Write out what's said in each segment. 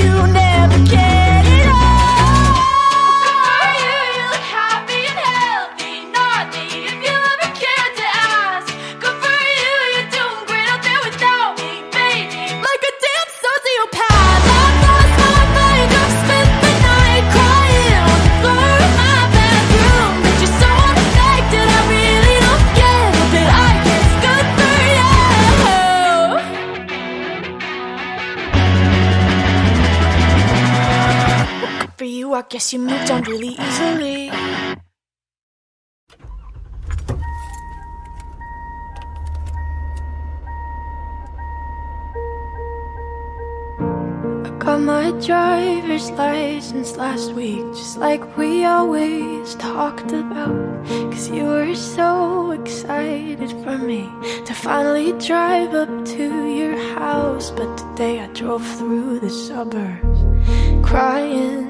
you never guess you moved on really easily. I got my driver's license last week, just like we always talked about. Cause you were so excited for me to finally drive up to your house. But today I drove through the suburbs crying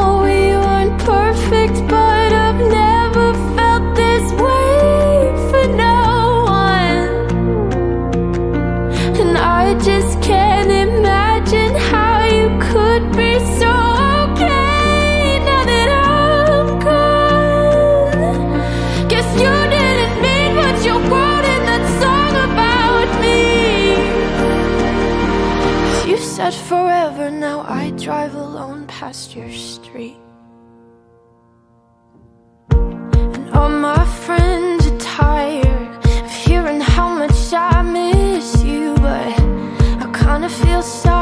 your street. And all my friends are tired of hearing how much I miss you, but I kinda feel sorry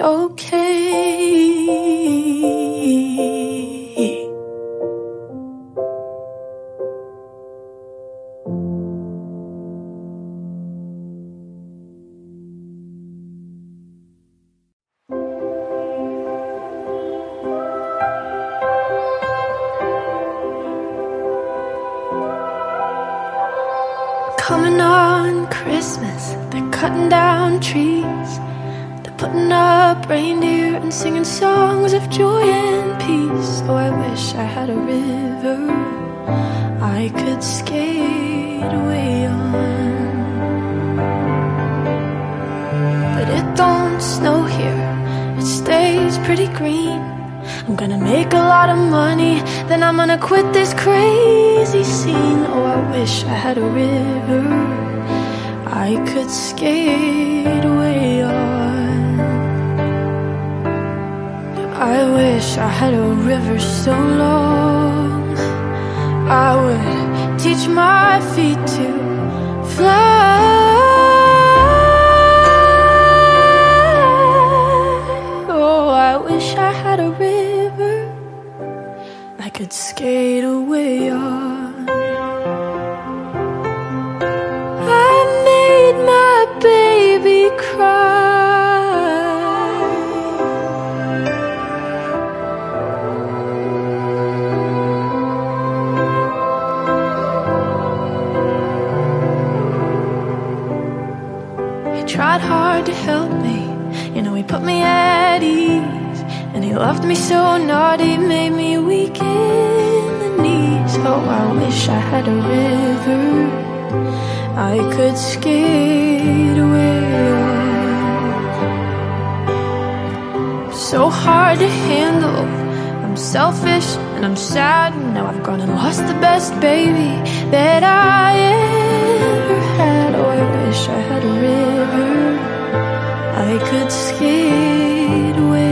okay. touch my feet too. I could skate away So hard to handle. I'm selfish and I'm sad. Now I've gone and lost the best baby That I ever had. Oh, I wish I had a river. I could skate away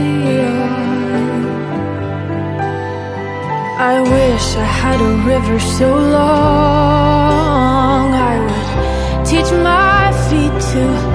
I wish I had a river so long to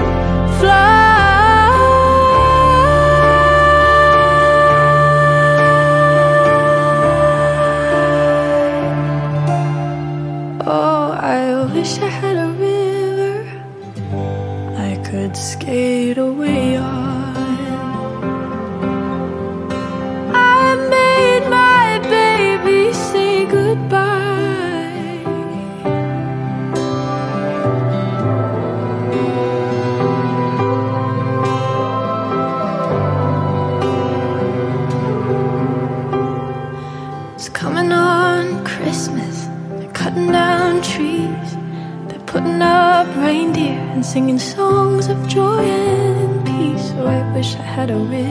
singing songs of joy and peace. Oh, I wish I had a ring.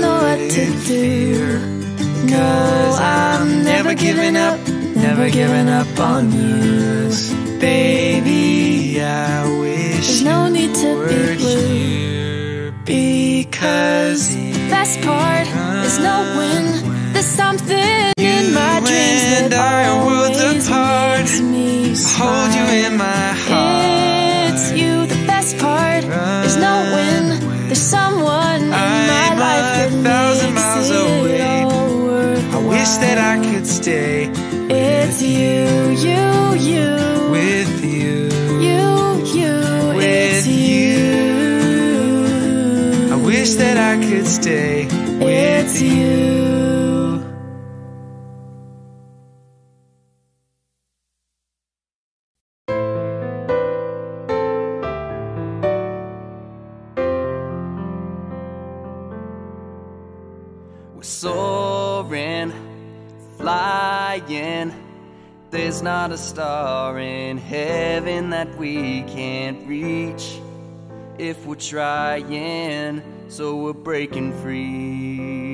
know what to do. No, I'm never giving up, never giving up on you. Baby, I wish There's no need to be blue. Because the best part is knowing there's something in my dreams that I always worlds apart. me. Hold you in my heart. It's you, the best part is knowing life a thousand miles away. I wish that I could stay. It's you, you, you. With you. You, you. With you. I wish that I could stay. With you. not a star in heaven that we can't reach if we're trying, so we're breaking free.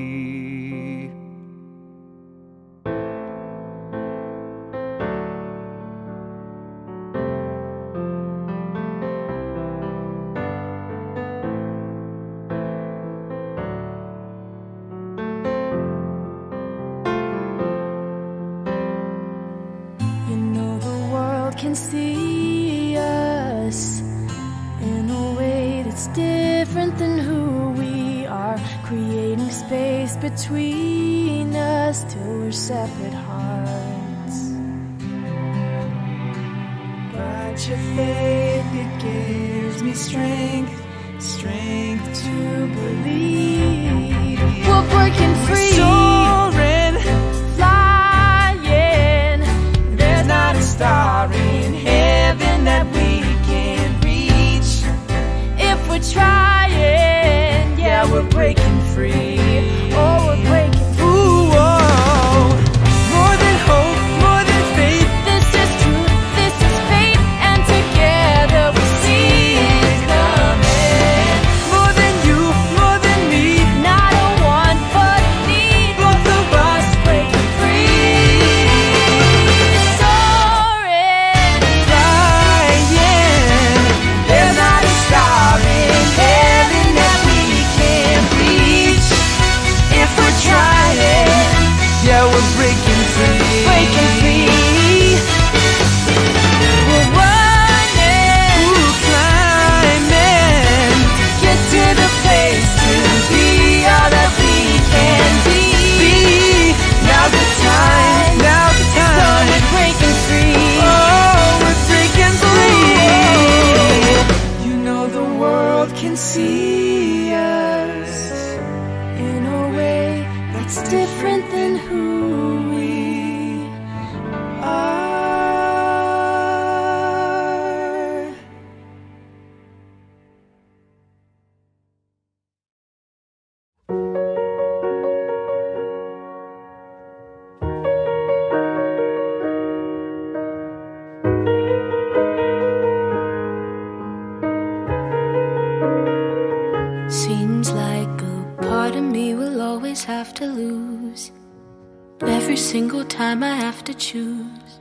Time I have to choose.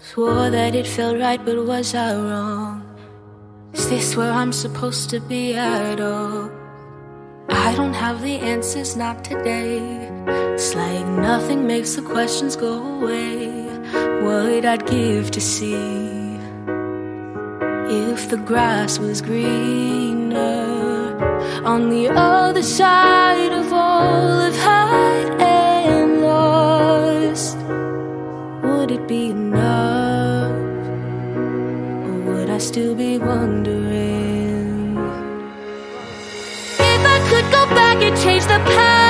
Swore that it felt right, but was I wrong? Is this where I'm supposed to be at all? I don't have the answers, not today. It's like nothing makes the questions go away. What I'd give to see if the grass was greener on the other side of all I've had Would it be enough? Or would I still be wondering? If I could go back and change the past,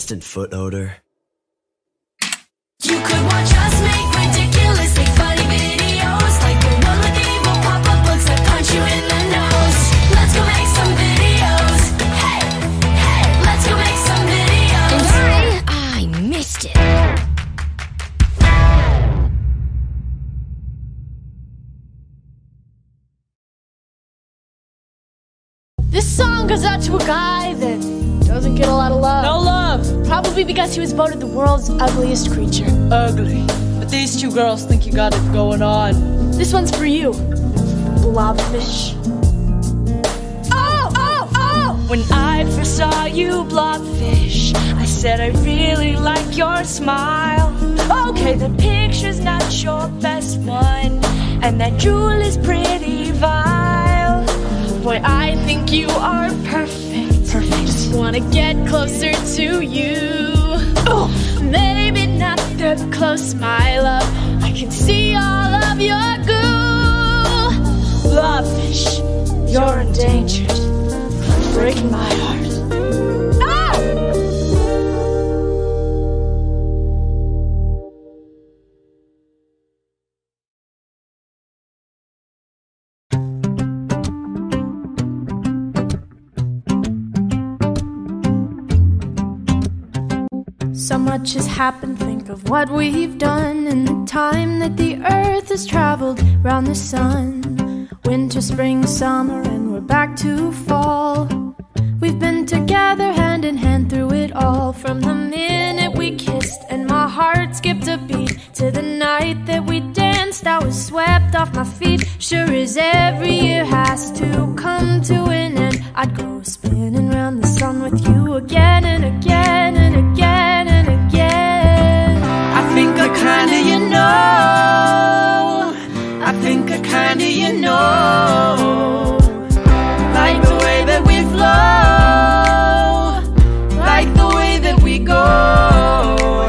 constant foot odor? You could watch us make ridiculously funny videos Like the one with the evil pop-up looks that punch you in the nose Let's go make some videos Hey, hey, let's go make some videos And I, I missed it. This song goes out to a guy that doesn't get a lot of love. No Because he was voted the world's ugliest creature. Ugly. But these two girls think you got it going on. This one's for you, blobfish. Oh, oh, oh! When I first saw you, blobfish, I said I really like your smile. Okay, the picture's not your best one, and that jewel is pretty vile. Boy, I think you are perfect. Perfect. wanna get closer to you. Oh, maybe not the close my love. I can see all of your goo. Lovefish, you're endangered. Breaking my heart. So much has happened, think of what we've done in the time that the earth has traveled round the sun. Winter, spring, summer, and we're back to fall. We've been together hand in hand through it all. From the minute we kissed, and my heart skipped a beat, to the night that we danced, I was swept off my feet. Sure as every year has to come to an end, I'd go spinning round the sun with you again and again and again kinda you know. I think I kinda you know. Like the way that we flow. Like the way that we go.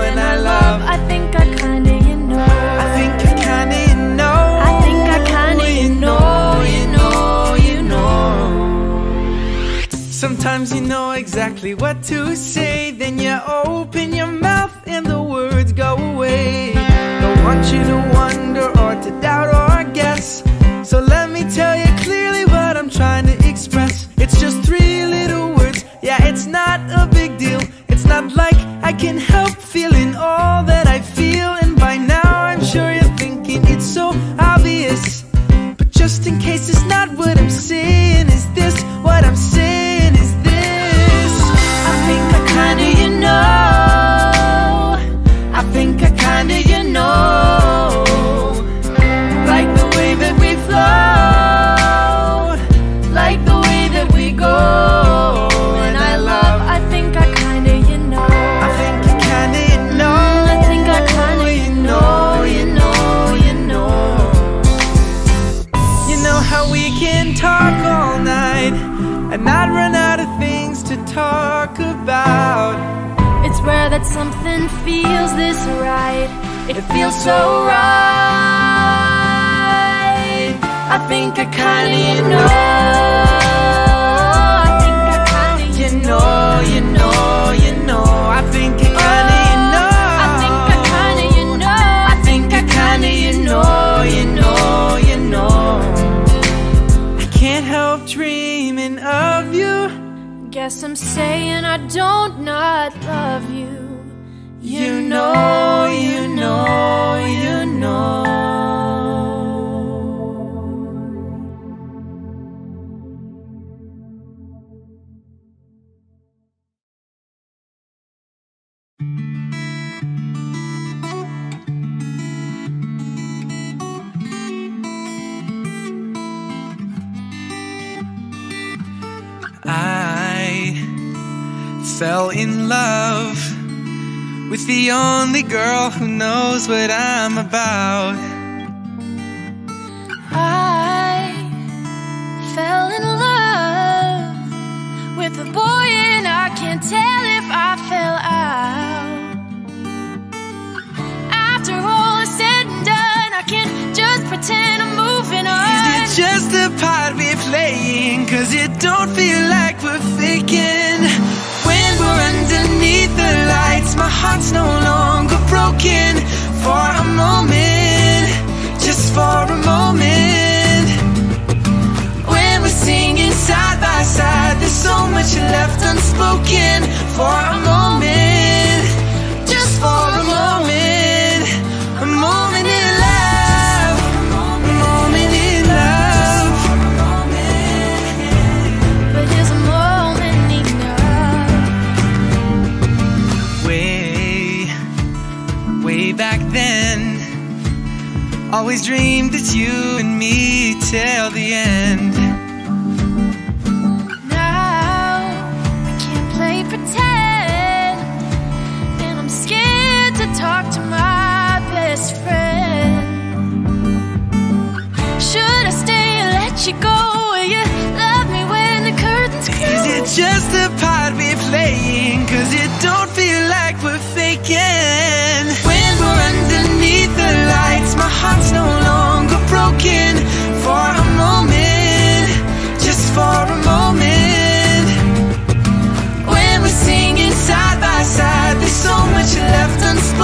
And I love. I think I kinda you know. I think I kinda you know. I think I kinda you know, you know, you know. Sometimes you know exactly what to say, then you open can help feeling all that Kinda you know. The only girl who knows what I'm about. Much left unspoken. For a moment, just for a moment, a moment in love, a moment in love. But is a moment enough? Way, way back then, always dreamed it's you and me till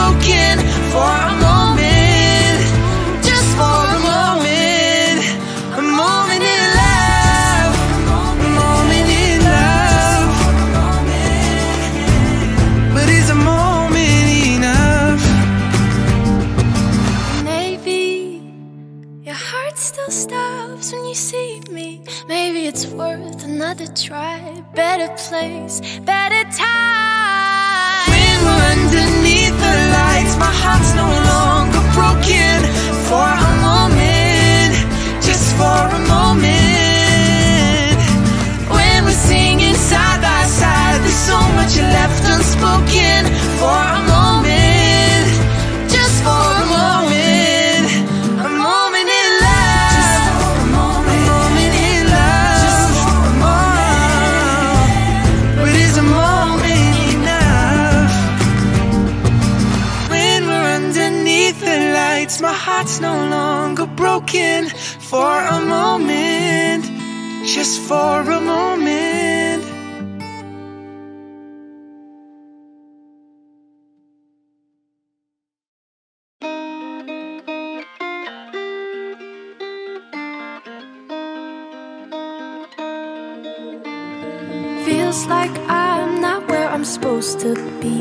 broken for a moment, just for a moment, a moment in love, a moment in love. But is a moment enough? Maybe your heart still stops when you see me. Maybe it's worth another try, better place broken for a moment, just for a moment. Feels like I'm not where I'm supposed to be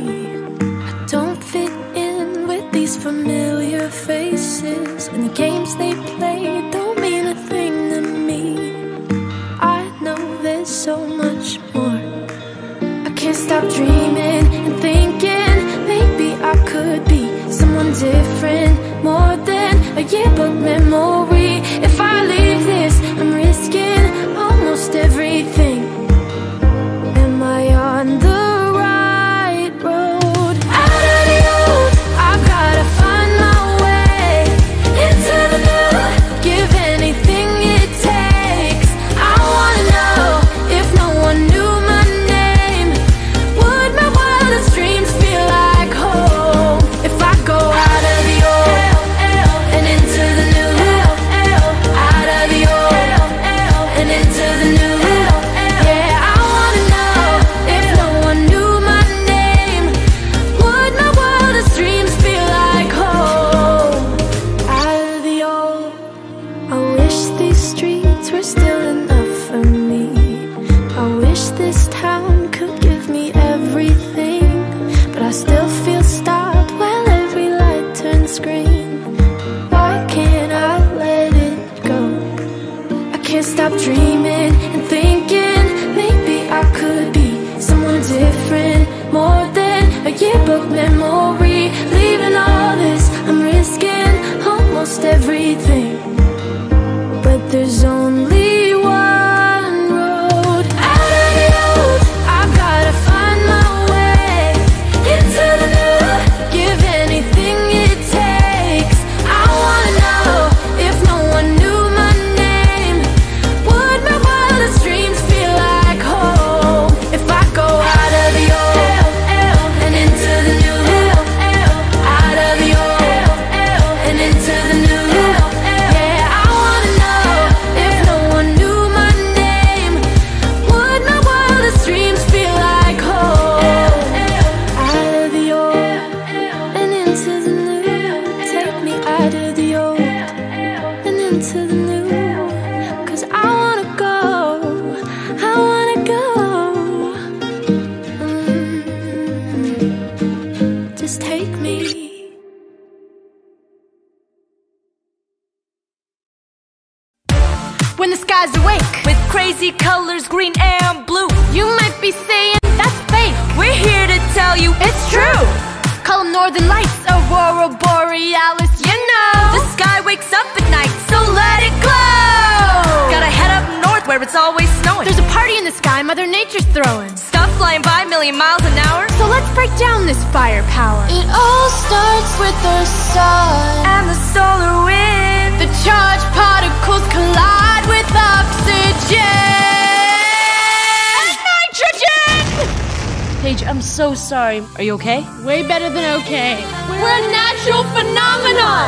sorry. Are you okay? Way better than okay. We're a natural phenomenon.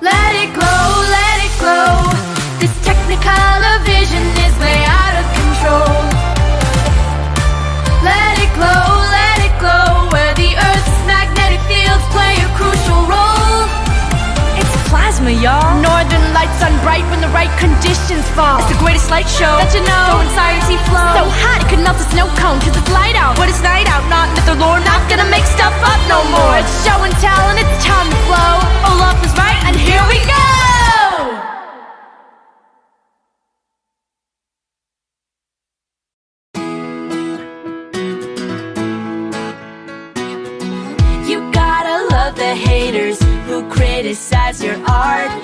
Let it glow, let it glow. This technicolor vision is way out of control. Let it glow, let it glow. Where the Earth's magnetic fields play a crucial role. It's plasma, y'all lights on bright when the right conditions fall. It's the greatest light show that you know. So he flow. So hot it could melt a snow cone cause it's light out. But it's night out, not the Lord. Not gonna make stuff up no more. It's show and tell and it's time to flow. Oh, Olaf was right and here we go. You gotta love the haters who criticize your art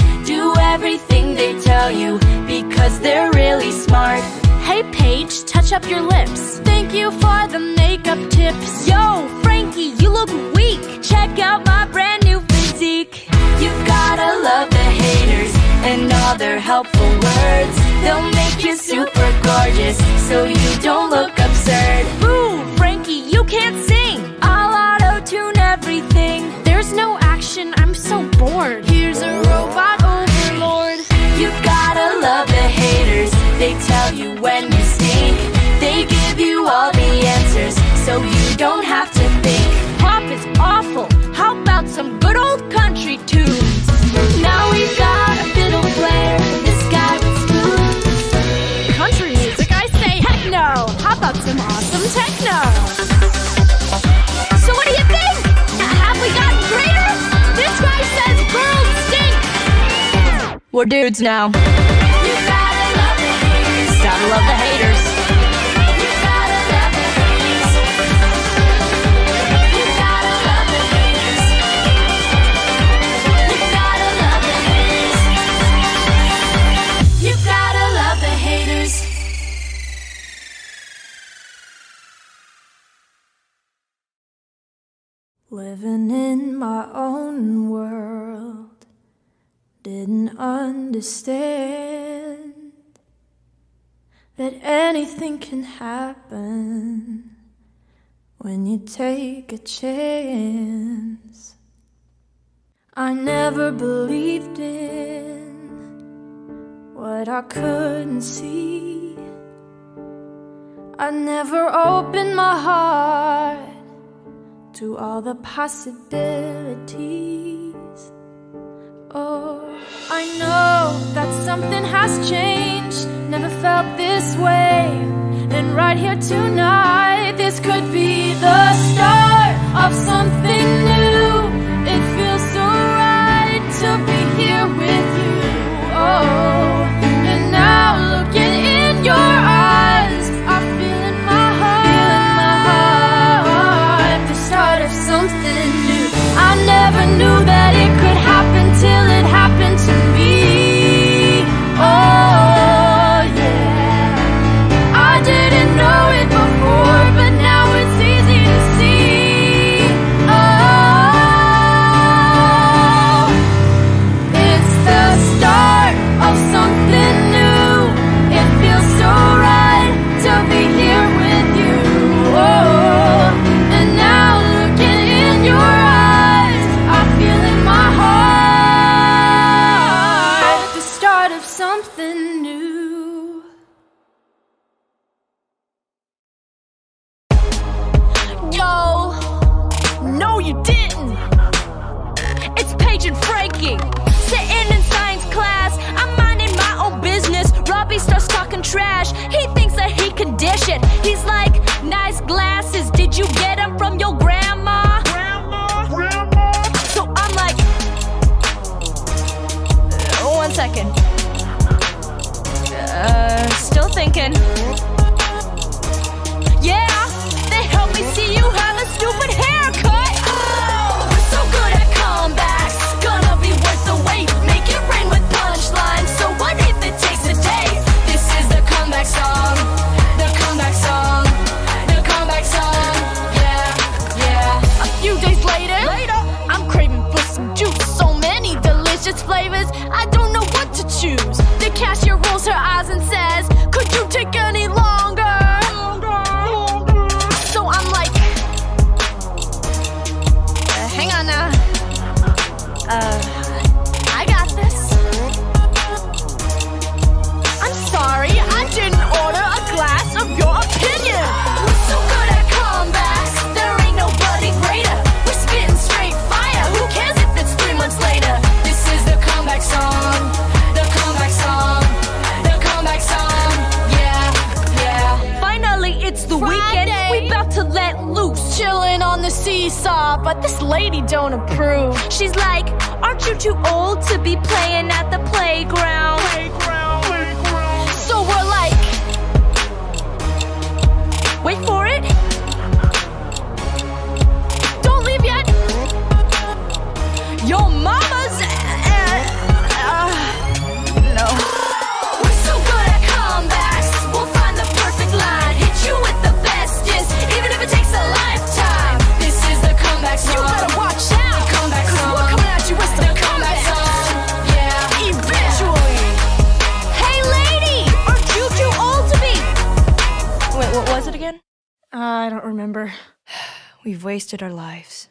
Everything they tell you because they're really smart. Hey Paige, touch up your lips. Thank you for the makeup tips. Yo, Frankie, you look weak. Check out my brand new physique. You gotta love the haters and all their helpful words. They'll make you super gorgeous so you don't look absurd. Boo, Frankie, you can't sing. I'll auto tune everything. There's no action, I'm so bored. Here's a robot. You gotta love the haters. They tell you when you stink. They give you all the answers so you don't have to think. Pop is awful. How about some good old country tunes? Now we've got We're dudes now. Didn't understand that anything can happen when you take a chance. I never believed in what I couldn't see. I never opened my heart to all the possibilities. Oh, I know that something has changed. Never felt this way. And right here tonight, this could be the start of something new. It feels so right to be here with you. Oh, and now looking in your Yo, no, you didn't. It's and Frankie. Sitting in science class, I'm minding my own business. Robbie starts talking trash. He thinks that he can dish it. He's like, nice glasses. Did you get them from your delicious flavors, I the seesaw, but this lady don't approve. She's like, Aren't you too old to be playing at the playground? So remember. We've wasted our lives.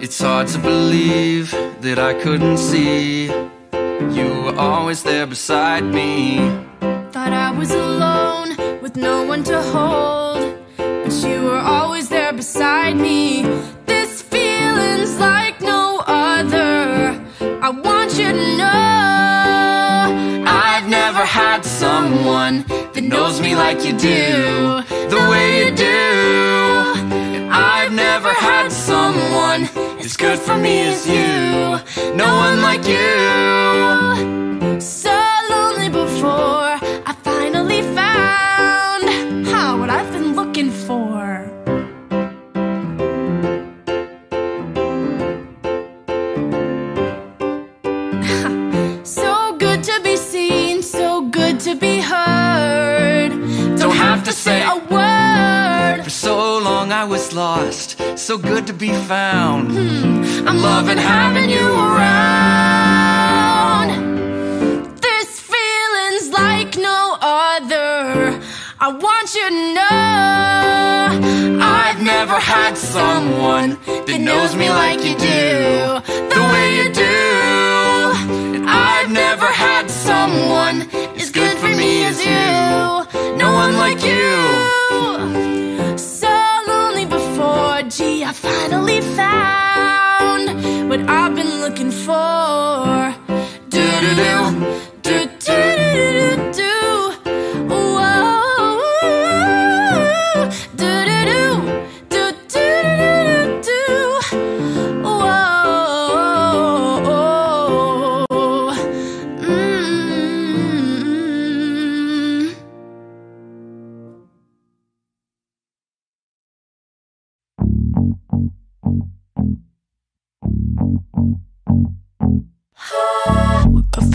It's hard to believe that I couldn't see You were always there beside me Thought I was alone with no one to hold. But you were always there beside me. This feeling's like no other. I want you to know I've never had someone that knows me like you do The way you do I've never had someone as good for me as you No one like you so lonely before looking for. so good to be seen, so good to be heard. Don't have to say a word. For so long I was lost So good to be found hmm, I'm loving having you around. This feeling's like no other. I want you to know I've never had someone that knows me like you do, the way you do. And I've never had someone as good for me as you, no one like you. So lonely before, gee, I finally found what I've been looking for. Do do do,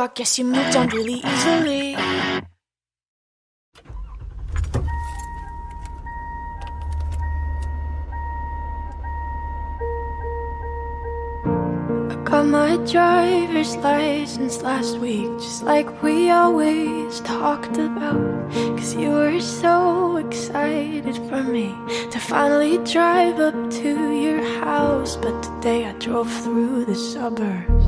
I guess you moved on really easily. Got my driver's license last week, just like we always talked about. Cause you were so excited for me to finally drive up to your house. But today I drove through the suburbs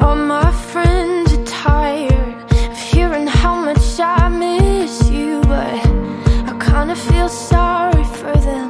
All my friends are tired of hearing how much I miss you, but I kinda feel sorry for them.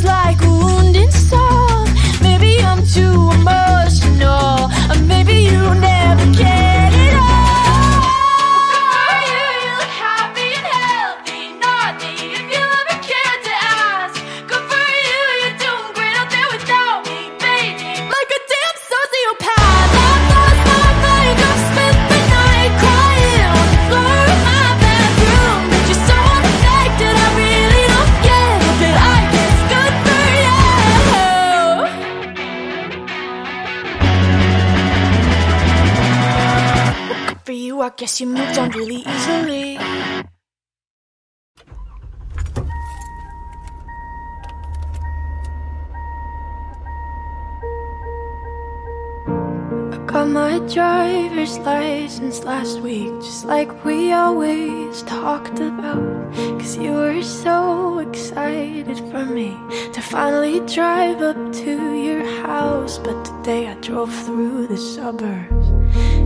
like a wounded. Maybe I'm too emotional, or maybe you never. guess you moved on really easily. Got my driver's license last week, just like we always talked about. Cause you were so excited for me to finally drive up to your house. But today I drove through the suburbs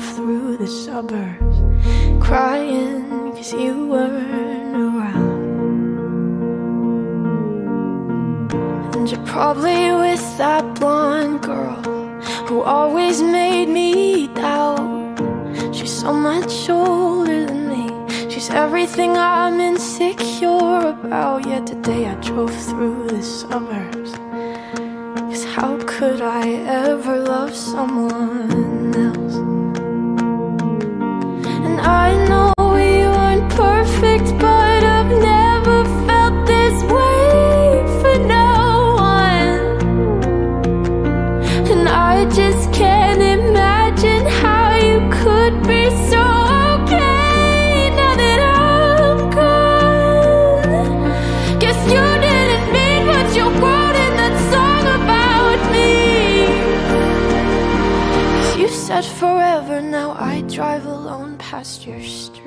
through the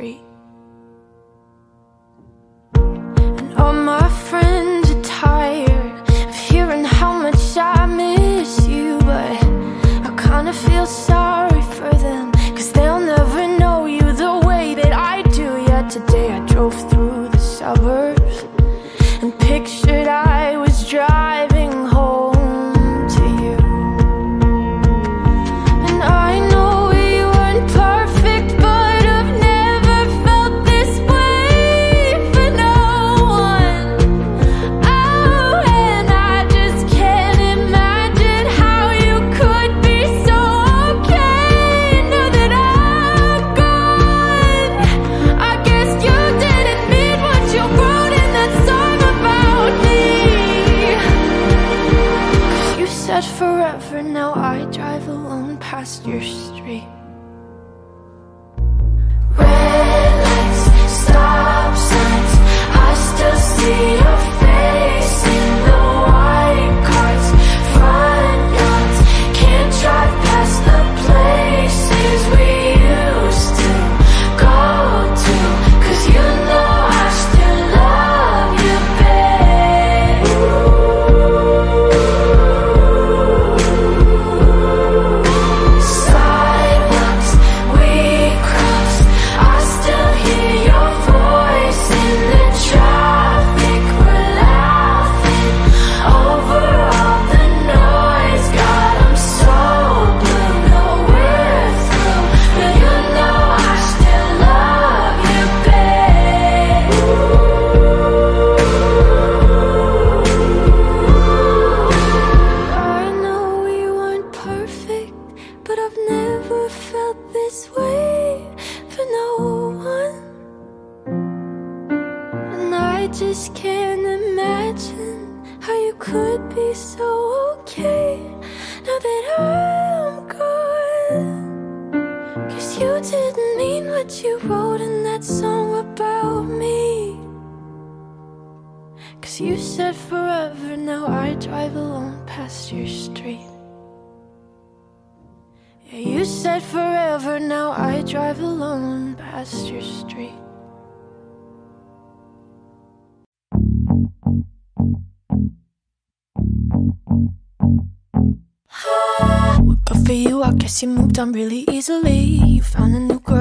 free. What you wrote in that song about me. Cause you said forever, now I drive alone past your street. Yeah, you said forever, now I drive alone past your street. Good for you, I guess you moved on really easily. You found a new girl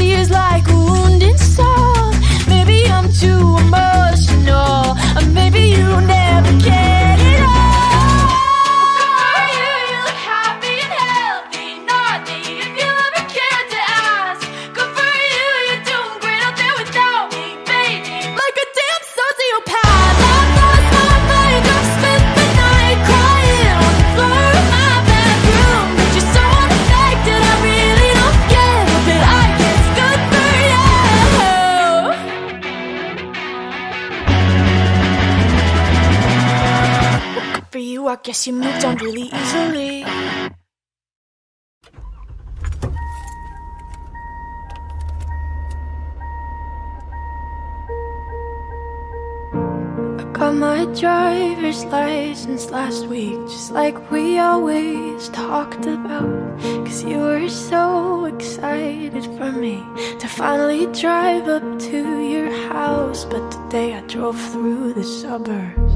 Is like guess you moved on really easily. I got my driver's license last week, just like we always talked about. Cause you were so excited for me to finally drive up to your house. But today I drove through the suburbs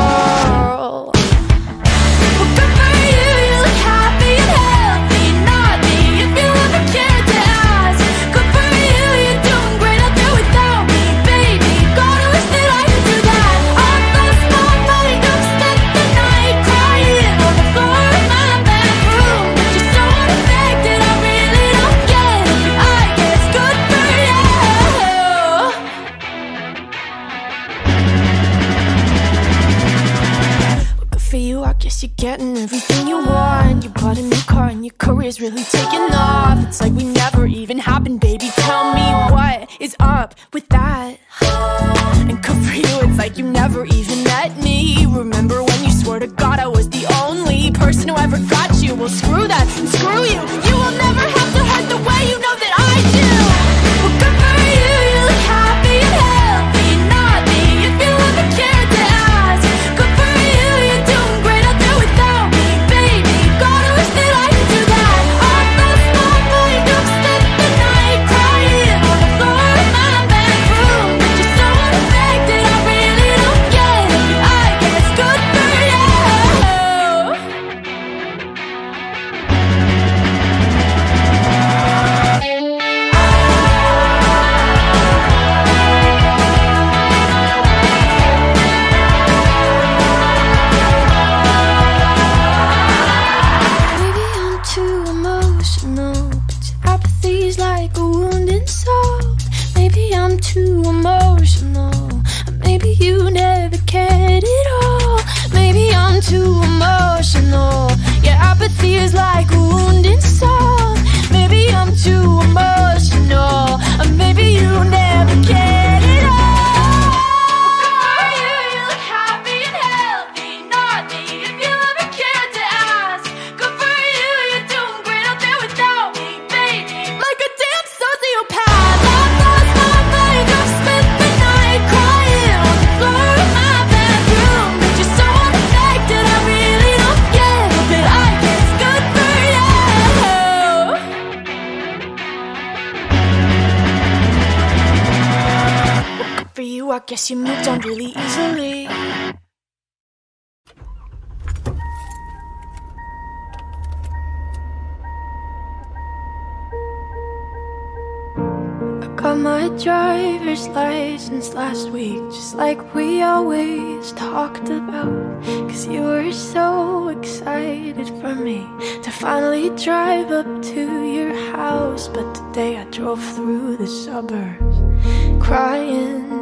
guess you moved on really easily. Got my driver's license last week, just like we always talked about. Cause you were so excited for me to finally drive up to your house. But today I drove through the suburbs crying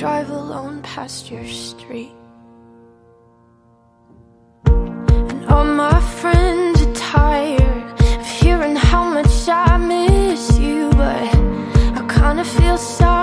drive alone past your street. And all my friends are tired of hearing how much I miss you, but I kinda feel sorry.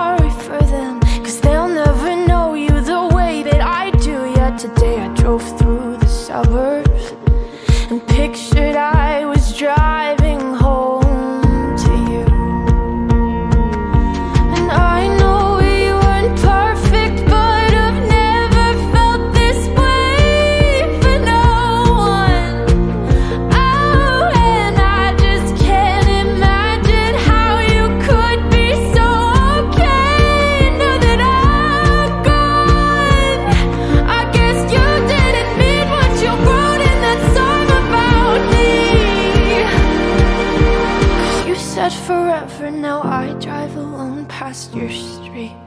past your street.